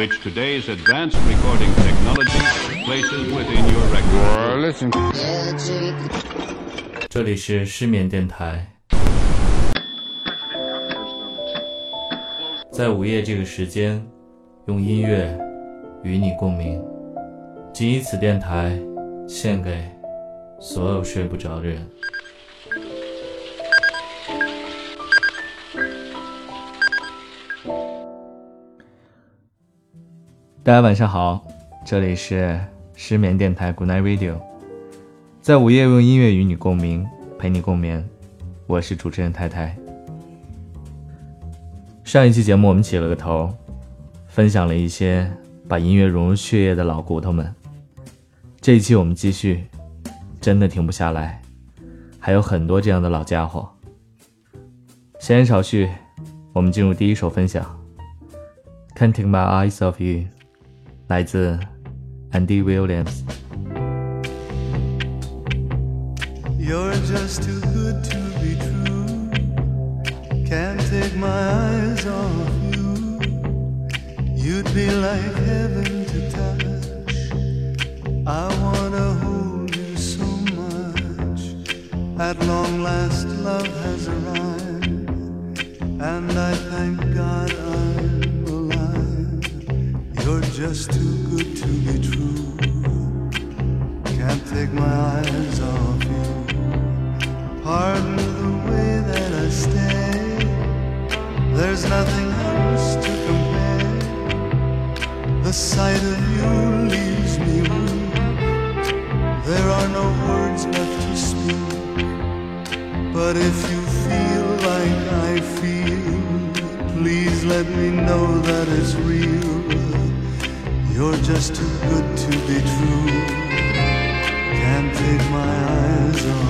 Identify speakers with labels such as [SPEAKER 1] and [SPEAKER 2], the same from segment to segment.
[SPEAKER 1] which today's advanced recording technology places within your record.
[SPEAKER 2] listen.
[SPEAKER 3] 这里是失眠电台，在午夜这个时间，用音乐与你共鸣。仅以此电台献给所有睡不着的人。大家晚上好，这里是失眠电台 Good Night Radio，在午夜用音乐与你共鸣，陪你共眠。我是主持人太太。上一期节目我们起了个头，分享了一些把音乐融入血液的老骨头们。这一期我们继续，真的停不下来，还有很多这样的老家伙。闲言少叙，我们进入第一首分享。Can't take my eyes off you。来自 Andy Williams。
[SPEAKER 4] You're just too good to be true. Can't take my eyes off you. You'd be like heaven to touch. I wanna hold you so much. At long last, love has arrived, and I thank God just too good to be true. Can't take my eyes off you. Pardon the way that I stay. There's nothing else to compare. The sight of you leaves me weak. There are no words left to speak. But if you feel like I feel, please let me know that it's real. You're just too good to be true. Can't take my eyes off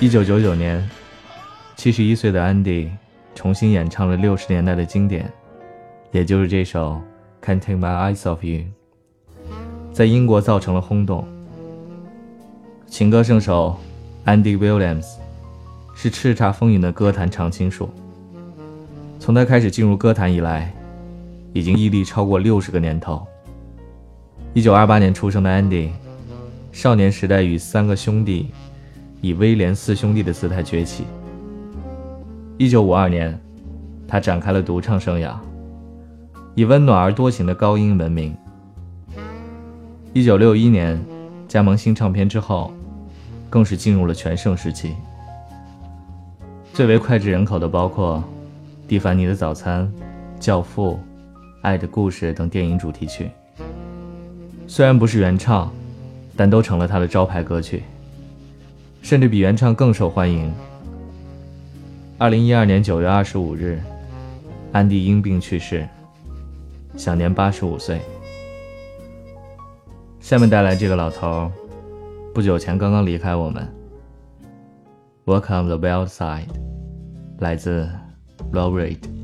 [SPEAKER 3] 一九九九年，七十一岁的安迪重新演唱了六十年代的经典，也就是这首《Can't Take My Eyes Off You》，在英国造成了轰动。情歌圣手 Andy Williams 是叱咤风云的歌坛常青树。从他开始进入歌坛以来，已经屹立超过六十个年头。一九二八年出生的 Andy，少年时代与三个兄弟以威廉四兄弟的姿态崛起。一九五二年，他展开了独唱生涯，以温暖而多情的高音闻名。一九六一年，加盟新唱片之后。更是进入了全盛时期。最为脍炙人口的包括《蒂凡尼的早餐》《教父》《爱的故事》等电影主题曲。虽然不是原唱，但都成了他的招牌歌曲，甚至比原唱更受欢迎。二零一二年九月二十五日，安迪因病去世，享年八十五岁。下面带来这个老头，不久前刚刚离开我们。Welcome the wild side，来自 Low Rate。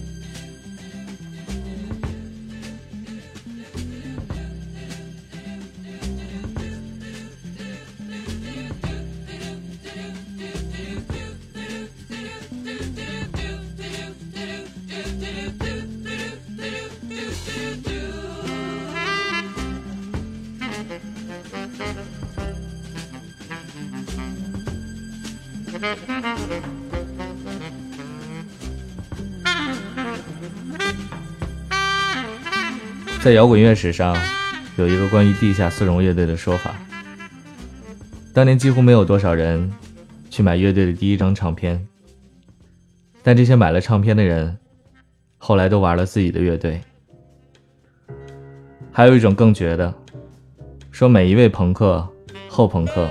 [SPEAKER 3] 在摇滚乐史上，有一个关于地下丝绒乐队的说法。当年几乎没有多少人去买乐队的第一张唱片，但这些买了唱片的人，后来都玩了自己的乐队。还有一种更绝的，说每一位朋克、后朋克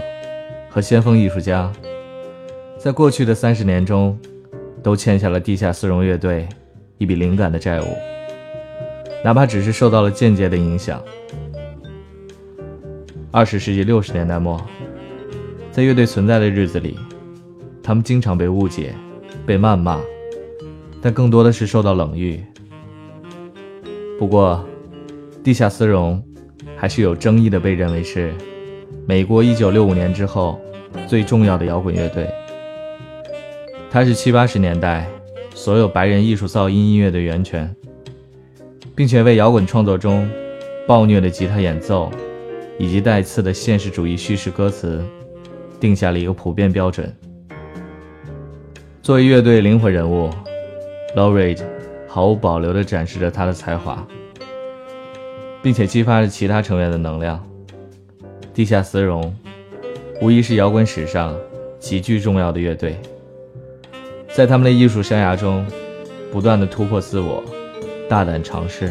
[SPEAKER 3] 和先锋艺术家，在过去的三十年中，都欠下了地下丝绒乐队一笔灵感的债务。哪怕只是受到了间接的影响。二十世纪六十年代末，在乐队存在的日子里，他们经常被误解、被谩骂，但更多的是受到冷遇。不过，地下丝绒还是有争议的，被认为是美国1965年之后最重要的摇滚乐队。它是七八十年代所有白人艺术噪音音乐的源泉，并且为摇滚创作中暴虐的吉他演奏以及带刺的现实主义叙事歌词定下了一个普遍标准。作为乐队灵魂人物，Laurie，毫无保留地展示着他的才华，并且激发着其他成员的能量。地下丝绒无疑是摇滚史上极具重要的乐队，在他们的艺术生涯中，不断地突破自我，大胆尝试，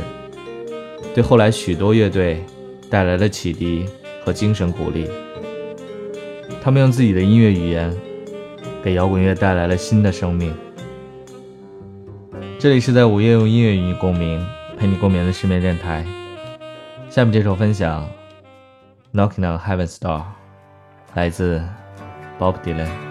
[SPEAKER 3] 对后来许多乐队带来了启迪和精神鼓励。他们用自己的音乐语言，给摇滚乐带来了新的生命。这里是在午夜用音乐与你共鸣，陪你共眠的失眠电台。下面这首分享《Knocking on Heaven's Door》，来自 Bob Dylan。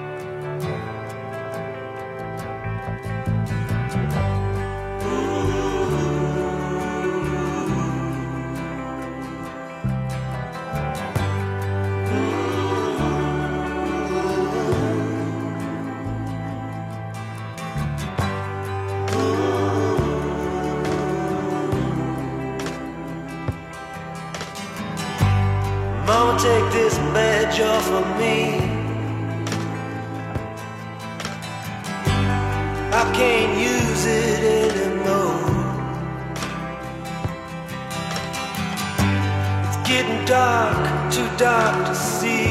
[SPEAKER 5] Off of me. I can't use it anymore. It's getting dark, too dark to see.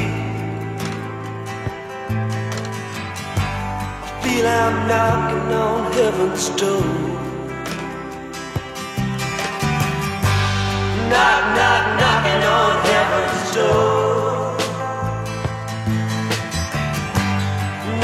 [SPEAKER 5] I feel I'm knocking on heaven's door. Knock, knock, knocking on heaven's door.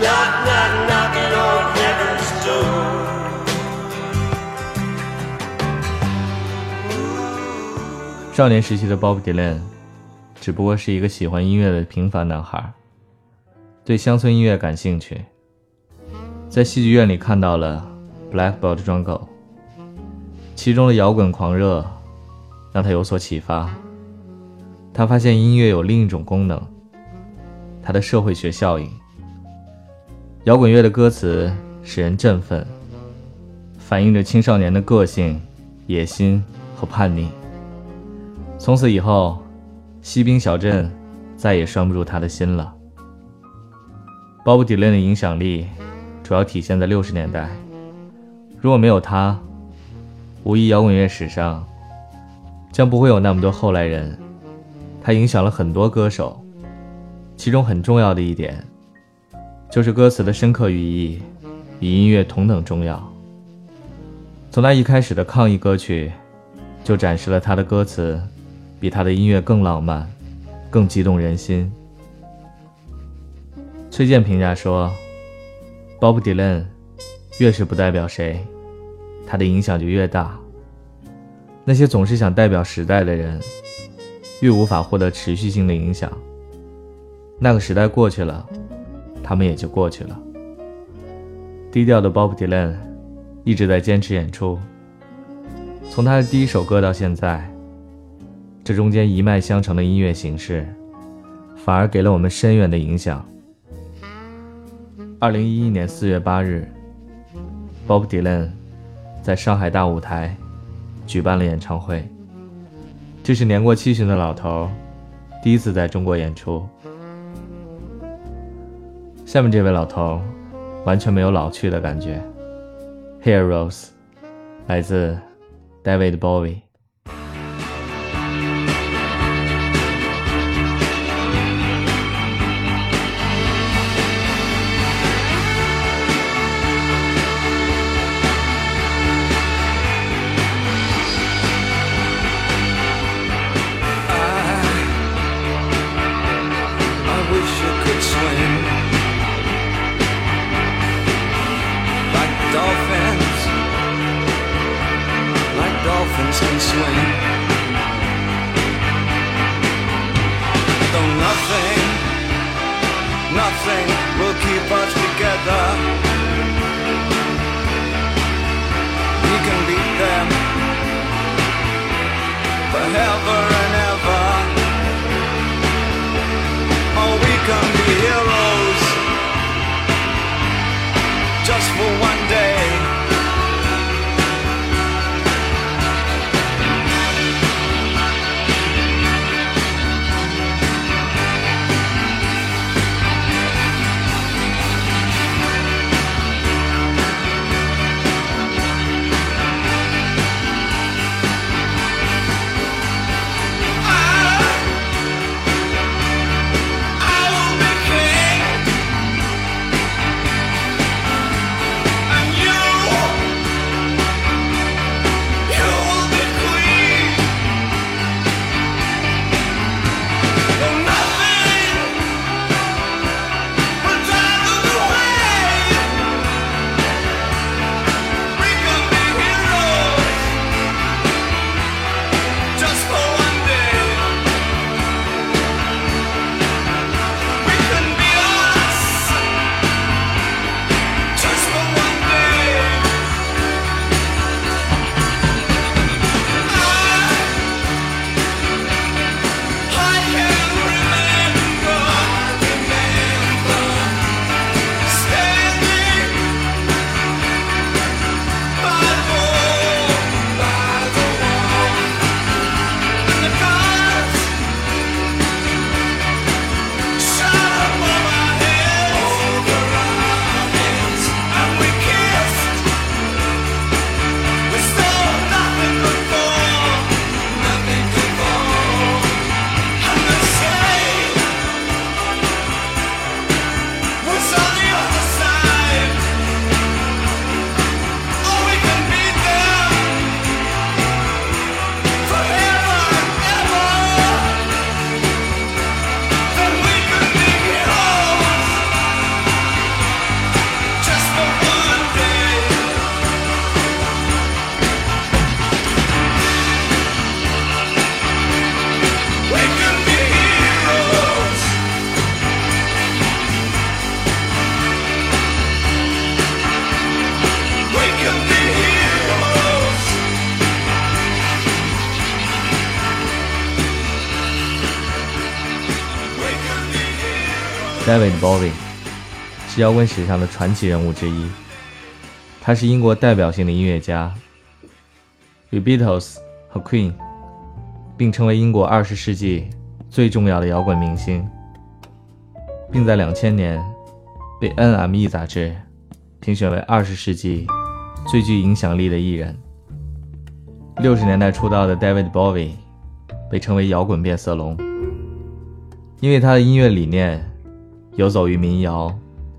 [SPEAKER 5] Knock, knock, knocking on heaven's door.
[SPEAKER 3] 少年时期的 Bob Dylan，只不过是一个喜欢音乐的平凡男孩，对乡村音乐感兴趣，在戏剧院里看到了《Blackbird Jungle》，其中的摇滚狂热让他有所启发。他发现音乐有另一种功能，它的社会学效应。摇滚乐的歌词使人振奋，反映着青少年的个性、野心和叛逆。从此以后，西滨小镇再也拴不住他的心了。Bob Dylan 的影响力主要体现在六十年代，如果没有他，无疑摇滚乐史上将不会有那么多后来人。他影响了很多歌手，其中很重要的一点，就是歌词的深刻寓意与音乐同等重要。从他一开始的抗议歌曲，就展示了他的歌词比他的音乐更浪漫，更激动人心。崔健评价说：“Bob Dylan 越是不代表谁，他的影响就越大。那些总是想代表时代的人，越无法获得持续性的影响。那个时代过去了，他们也就过去了。低调的 Bob Dylan 一直在坚持演出。从他的第一首歌到现在，这中间一脉相承的音乐形式，反而给了我们深远的影响。二零一一年四月八日，Bob Dylan 在上海大舞台举办了演唱会。这是年过七旬的老头第一次在中国演出。下面这位老头完全没有老去的感觉。Heroes，来自 David Bowie。
[SPEAKER 6] Us together. We can beat them forever and ever. Oh, we can be heroes just for one day.
[SPEAKER 3] David Bowie 是摇滚史上的传奇人物之一，他是英国代表性的音乐家，与 Beatles 和 Queen 并称为英国二十世纪最重要的摇滚明星，并在两千年被 NME 杂志评选为二十世纪最具影响力的艺人。六十年代出道的 David Bowie 被称为摇滚变色龙，因为他的音乐理念游走于民谣、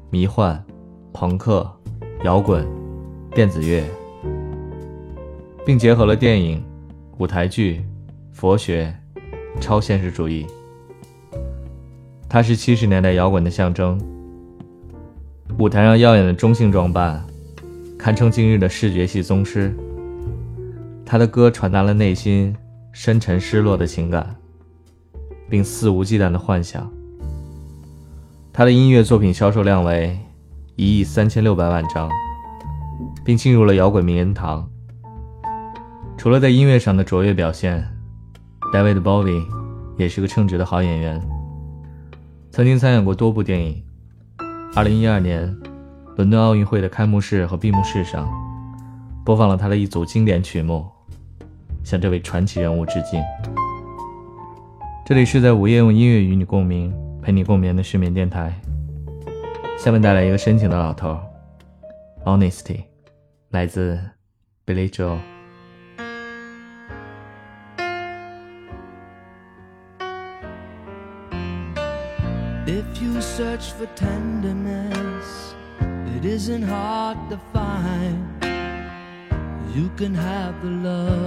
[SPEAKER 3] 迷幻、朋克、摇滚、电子乐，并结合了电影、舞台剧、佛学、超现实主义。他是七十年代摇滚的象征，舞台上耀眼的中性装扮，堪称今日的视觉系宗师。他的歌传达了内心深沉失落的情感，并肆无忌惮的幻想。他的音乐作品销售量为一亿三千六百万张，并进入了摇滚名人堂。除了在音乐上的卓越表现，David Bowie 也是个称职的好演员，曾经参演过多部电影。2012年，伦敦奥运会的开幕式和闭幕式上，播放了他的一组经典曲目，向这位传奇人物致敬。这里是在午夜用音乐与你共鸣，陪你共眠的失眠电台。下面带来一个深情的老头，Honesty，来自 Billy Joel。
[SPEAKER 7] If you search for tenderness, it isn't hard to find. You can have the love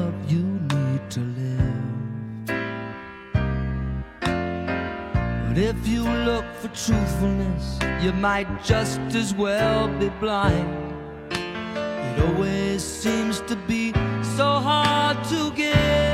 [SPEAKER 7] If you look for truthfulness, you might just as well be blind. It always seems to be so hard to give.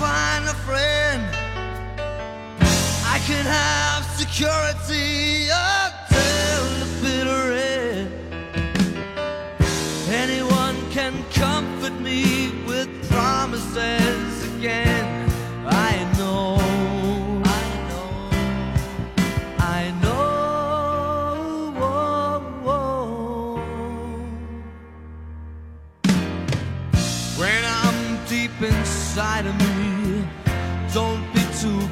[SPEAKER 7] Find a friend, I can have security until the bitter end. Anyone can comfort me with promises again. I know, I know, I know. When I'm deep inside of me,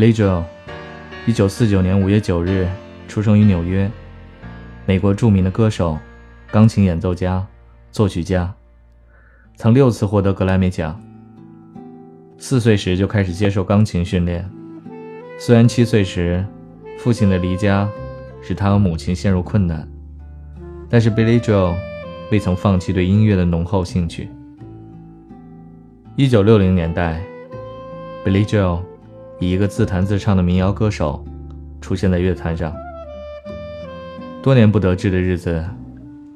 [SPEAKER 3] Billy Joel，一九四九年五月九日出生于纽约，美国著名的歌手、钢琴演奏家、作曲家，曾六次获得格莱美奖。四岁时就开始接受钢琴训练，虽然七岁时父亲的离家使他和母亲陷入困难，但是 Billy Joel 未曾放弃对音乐的浓厚兴趣。一九六零年代，Billy Joel 以一个自弹自唱的民谣歌手出现在乐坛上。多年不得志的日子，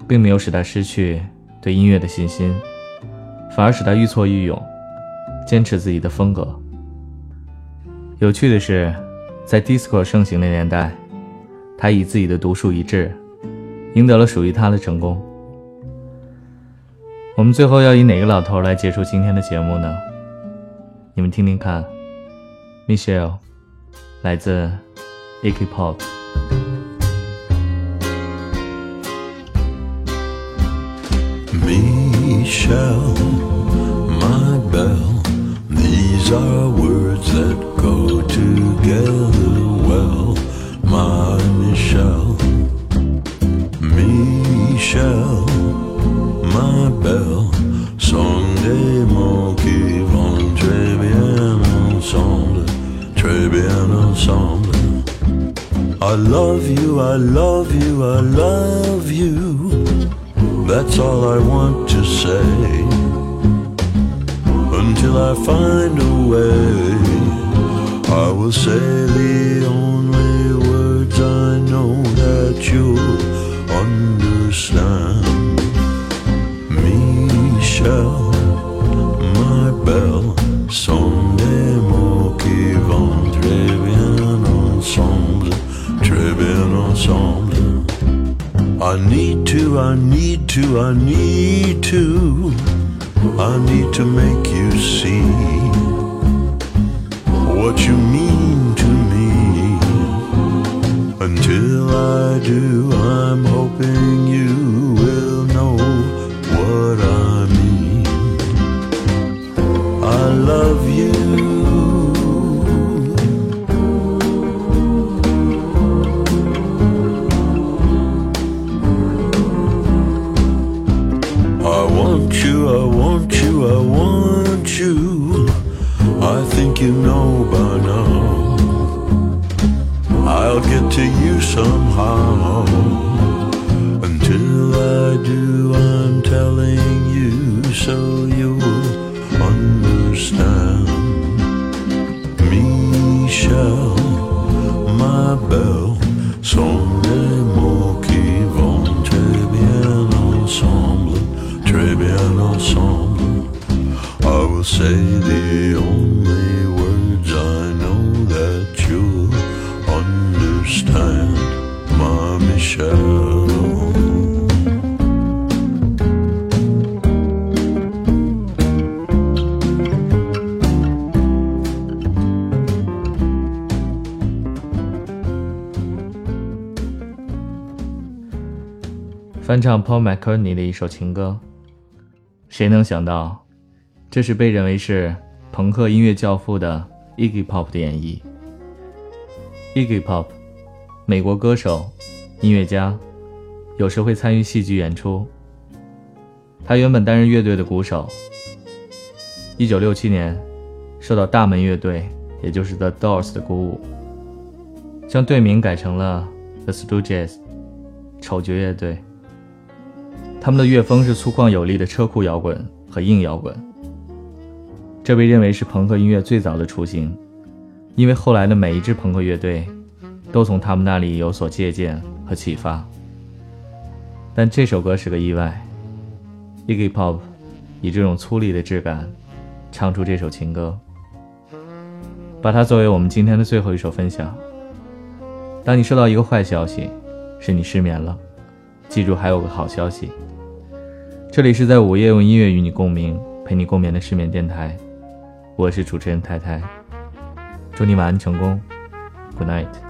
[SPEAKER 3] 并没有使他失去对音乐的信心，反而使他愈挫愈勇，坚持自己的风格。有趣的是，在 disco 盛行的年代，他以自己的独树一帜，赢得了属于他的成功。我们最后要以哪个老头来结束今天的节目呢？你们听听看，Michelle，来自 Iggy Pop。
[SPEAKER 8] Michelle, my belle, these are words that go together well. That's all I want to say. Until I find a way I will say the only words I know that you'll understand. Michelle, my belle Sont mots qui vont très bien ensemble Très bien ensemble. I need to, I need to, I need to, I need to make you see what you mean to me. Until I do, I'm hoping you somehow. Until I do, I'm telling you so you'll understand. Michelle, ma belle, sont des mots qui vont très bien ensemble, très bien ensemble. I will say the only
[SPEAKER 3] 翻唱 Paul McCartney 的一首情歌，谁能想到，这是被认为是朋克音乐教父的 Iggy Pop 的演绎。Iggy Pop，美国歌手、音乐家，有时会参与戏剧演出。他原本担任乐队的鼓手。1967年，受到大门乐队，也就是 The Doors 的鼓舞，将队名改成了 The Stooges，丑角乐队。他们的乐风是粗犷有力的车库摇滚和硬摇滚，这被认为是朋克音乐最早的雏形，因为后来的每一支朋克乐队都从他们那里有所借鉴和启发。但这首歌是个意外，Iggy Pop 以这种粗粝的质感唱出这首情歌，把它作为我们今天的最后一首分享。当你收到一个坏消息，是你失眠了，记住还有个好消息。这里是在午夜用音乐与你共鸣，陪你共眠的失眠电台，我是主持人太太。祝你晚安成功，Good night。